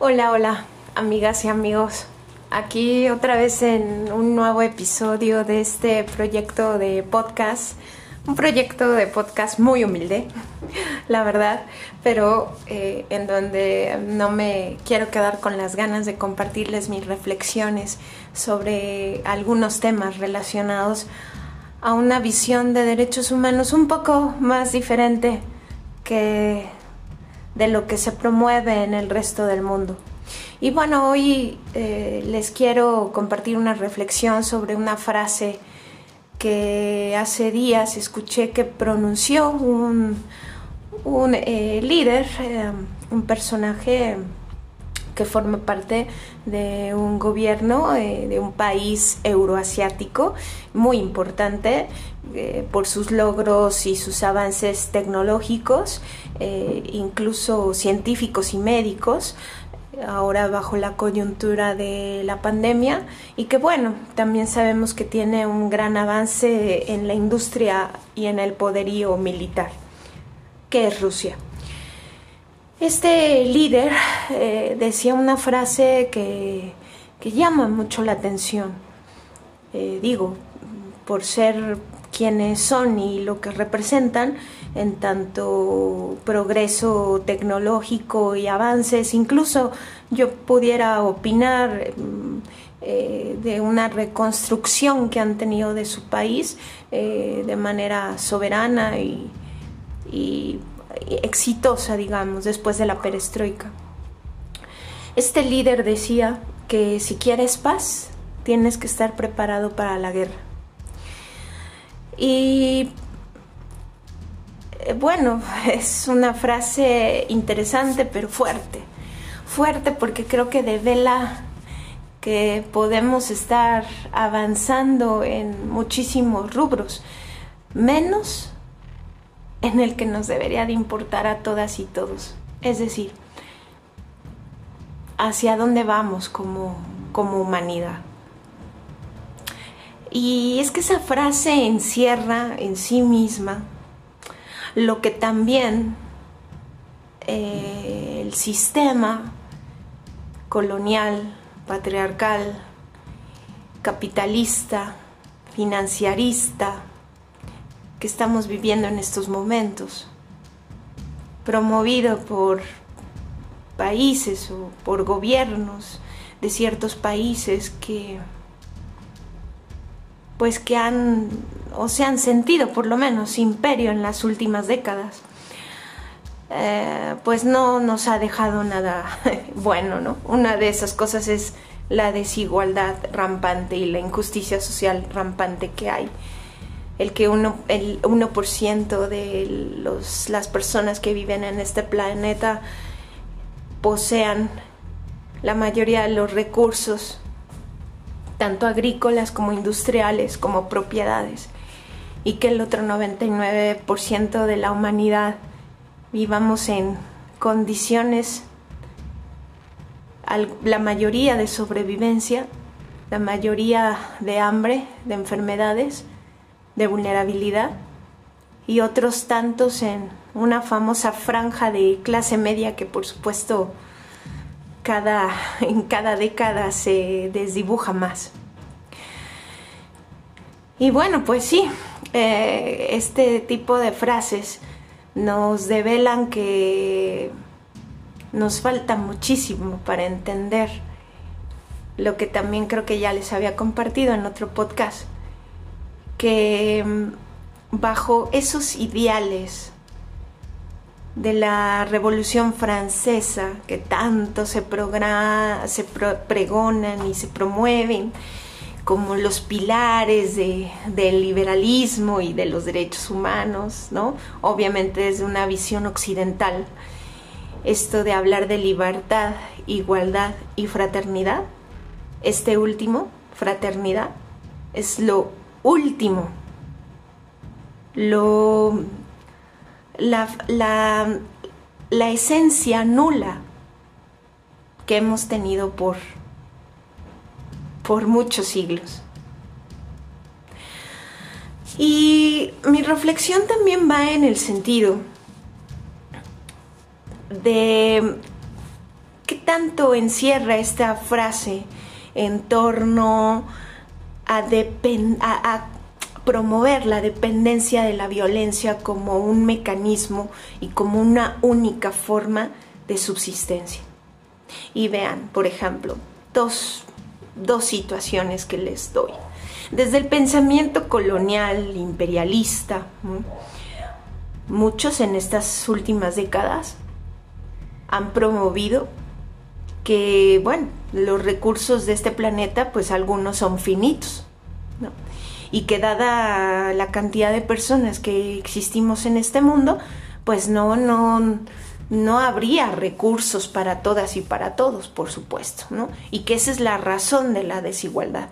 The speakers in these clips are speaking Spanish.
Hola, hola, amigas y amigos. Aquí otra vez en un nuevo episodio de este proyecto de podcast. Un proyecto de podcast muy humilde, la verdad, pero eh, en donde no me quiero quedar con las ganas de compartirles mis reflexiones sobre algunos temas relacionados a una visión de derechos humanos un poco más diferente que de lo que se promueve en el resto del mundo. Y bueno, hoy eh, les quiero compartir una reflexión sobre una frase que hace días escuché que pronunció un, un eh, líder, eh, un personaje que forma parte de un gobierno de un país euroasiático muy importante eh, por sus logros y sus avances tecnológicos, eh, incluso científicos y médicos, ahora bajo la coyuntura de la pandemia y que bueno, también sabemos que tiene un gran avance en la industria y en el poderío militar, que es Rusia. Este líder eh, decía una frase que, que, llama mucho la atención. digo, por ser quienes son y lo que representan en tanto progreso tecnológico y avances. Incluso yo pudiera opinar mm, eh, de una reconstrucción que han tenido de su país eh, de manera soberana y, y exitosa, digamos, después de la perestroika. Este líder decía que si quieres paz, tienes que estar preparado para la guerra. Y eh, bueno, es una frase interesante pero fuerte. Fuerte porque creo que devela que podemos estar avanzando en muchísimos rubros, menos en el que nos debería de importar a todas y todos. Es decir, hacia dónde vamos como, como humanidad. Y es que esa frase encierra en sí misma lo que también eh, el sistema colonial, patriarcal, capitalista, financiarista que estamos viviendo en estos momentos, promovido por países o por gobiernos de ciertos países que pues que han o se han sentido por lo menos imperio en las últimas décadas, eh, pues no nos ha dejado nada bueno, ¿no? Una de esas cosas es la desigualdad rampante y la injusticia social rampante que hay. El que uno, el 1% de los, las personas que viven en este planeta posean la mayoría de los recursos tanto agrícolas como industriales, como propiedades, y que el otro 99% de la humanidad vivamos en condiciones, la mayoría de sobrevivencia, la mayoría de hambre, de enfermedades, de vulnerabilidad, y otros tantos en una famosa franja de clase media que por supuesto cada, en cada década se desdibuja más. Y bueno, pues sí, eh, este tipo de frases nos develan que nos falta muchísimo para entender lo que también creo que ya les había compartido en otro podcast, que mm, bajo esos ideales de la Revolución Francesa que tanto se, se pregonan y se promueven como los pilares del liberalismo y de los derechos humanos, ¿no? Obviamente desde una visión occidental, esto de hablar de libertad, igualdad y fraternidad, este último, fraternidad, es lo último, lo la, la, esencia nula que hemos tenido por, por muchos siglos. Y mi reflexión también va en el sentido de qué tanto encierra esta frase en torno a, a, promover la dependencia de la violencia como un mecanismo y como una única forma de subsistencia. Y vean, por ejemplo, dos, dos situaciones que les doy. Desde el pensamiento colonial, imperialista, muchos en estas últimas décadas han promovido que, bueno, los recursos de este planeta, pues algunos son finitos, ¿no? Y que dada la cantidad de personas que existimos en este mundo, pues no, no, no habría recursos para todas y para todos, por supuesto, ¿no? Y que esa es la razón de la desigualdad,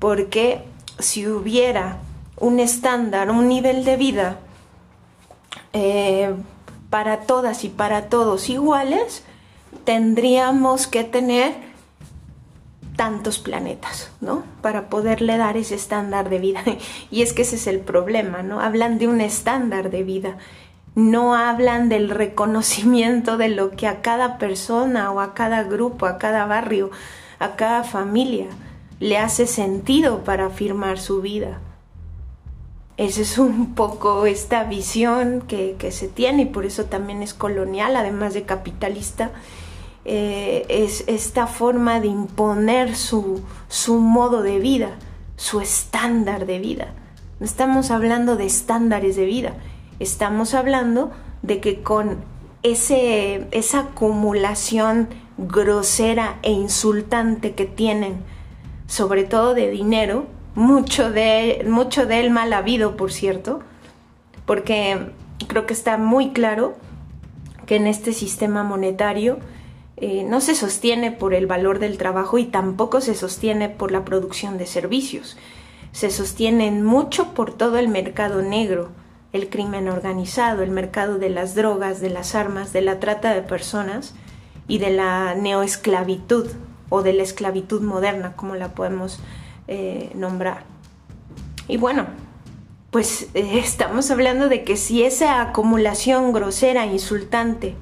porque si hubiera un estándar, un nivel de vida eh, para todas y para todos iguales, tendríamos que tener tantos planetas, ¿no? Para poderle dar ese estándar de vida. Y es que ese es el problema, ¿no? Hablan de un estándar de vida no hablan del reconocimiento de lo que a cada persona o a cada grupo, a cada barrio, a cada familia le hace sentido para afirmar su vida. Esa es un poco esta visión que, se tiene y por eso también es colonial, además de capitalista, eh, es esta forma de imponer su, su modo de vida, su estándar de vida. No estamos hablando de estándares de vida, Estamos hablando de que con ese, esa acumulación grosera e insultante que tienen, sobre todo de dinero, mucho de, mucho de él mal habido, por cierto, porque creo que está muy claro que en este sistema monetario eh, no se sostiene por el valor del trabajo y tampoco se sostiene por la producción de servicios. Se sostienen mucho por todo el mercado negro, el crimen organizado, el mercado de las drogas, de las armas, de la trata de personas y de la neoesclavitud o de la esclavitud moderna, como la podemos eh, nombrar. Y bueno, pues eh, estamos hablando de que si esa acumulación grosera, insultante,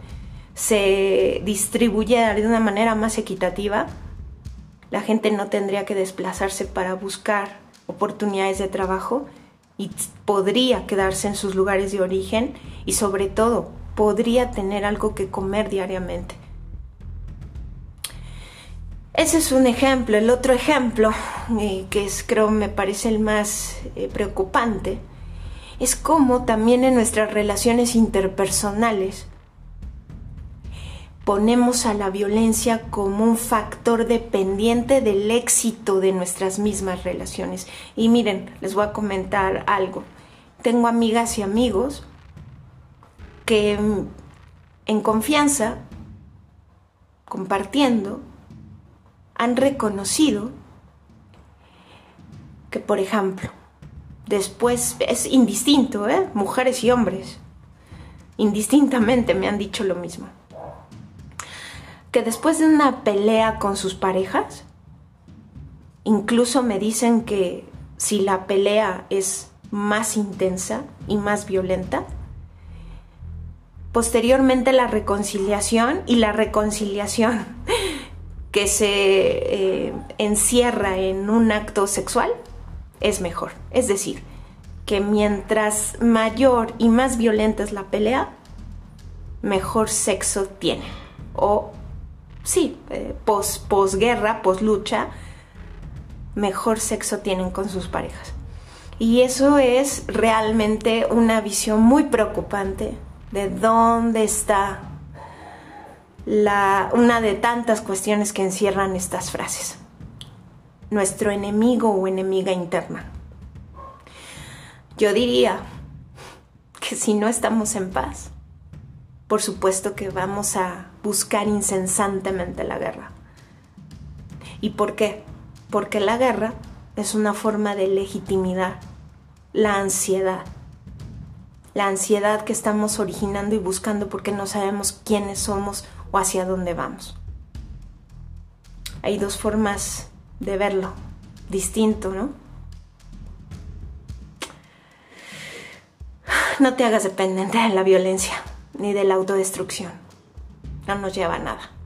se distribuyera de una manera más equitativa, la gente no tendría que desplazarse para buscar oportunidades de trabajo y podría quedarse en sus lugares de origen y sobre todo podría tener algo que comer diariamente. Ese es un ejemplo. El otro ejemplo, eh, que es creo me parece el más eh, preocupante, es cómo también en nuestras relaciones interpersonales ponemos a la violencia como un factor dependiente del éxito de nuestras mismas relaciones. Y miren, les voy a comentar algo. Tengo amigas y amigos que mm, en confianza, compartiendo, han reconocido que, por ejemplo, después es indistinto, ¿eh? mujeres y hombres, indistintamente me han dicho lo mismo que después de una pelea con sus parejas, incluso me dicen que si la pelea es más intensa y más violenta, posteriormente la reconciliación y la reconciliación que se eh, encierra en un acto sexual es mejor. Es decir, que mientras mayor y más violenta es la pelea, mejor sexo tiene o sí, eh, pos, posguerra, poslucha, mejor sexo tienen con sus parejas. Y eso es realmente una visión muy preocupante de dónde está una de tantas cuestiones que encierran estas frases. Nuestro enemigo o enemiga interna. Yo diría que si no estamos en paz, por supuesto que vamos a buscar incesantemente la guerra. ¿Y por qué? Porque la guerra es una forma de legitimidad, la ansiedad. La ansiedad que estamos originando y buscando porque no sabemos quiénes somos o hacia dónde vamos. Hay dos formas de verlo, distinto, ¿no? No te hagas dependiente de la violencia ni de la autodestrucción. No nos lleva a nada.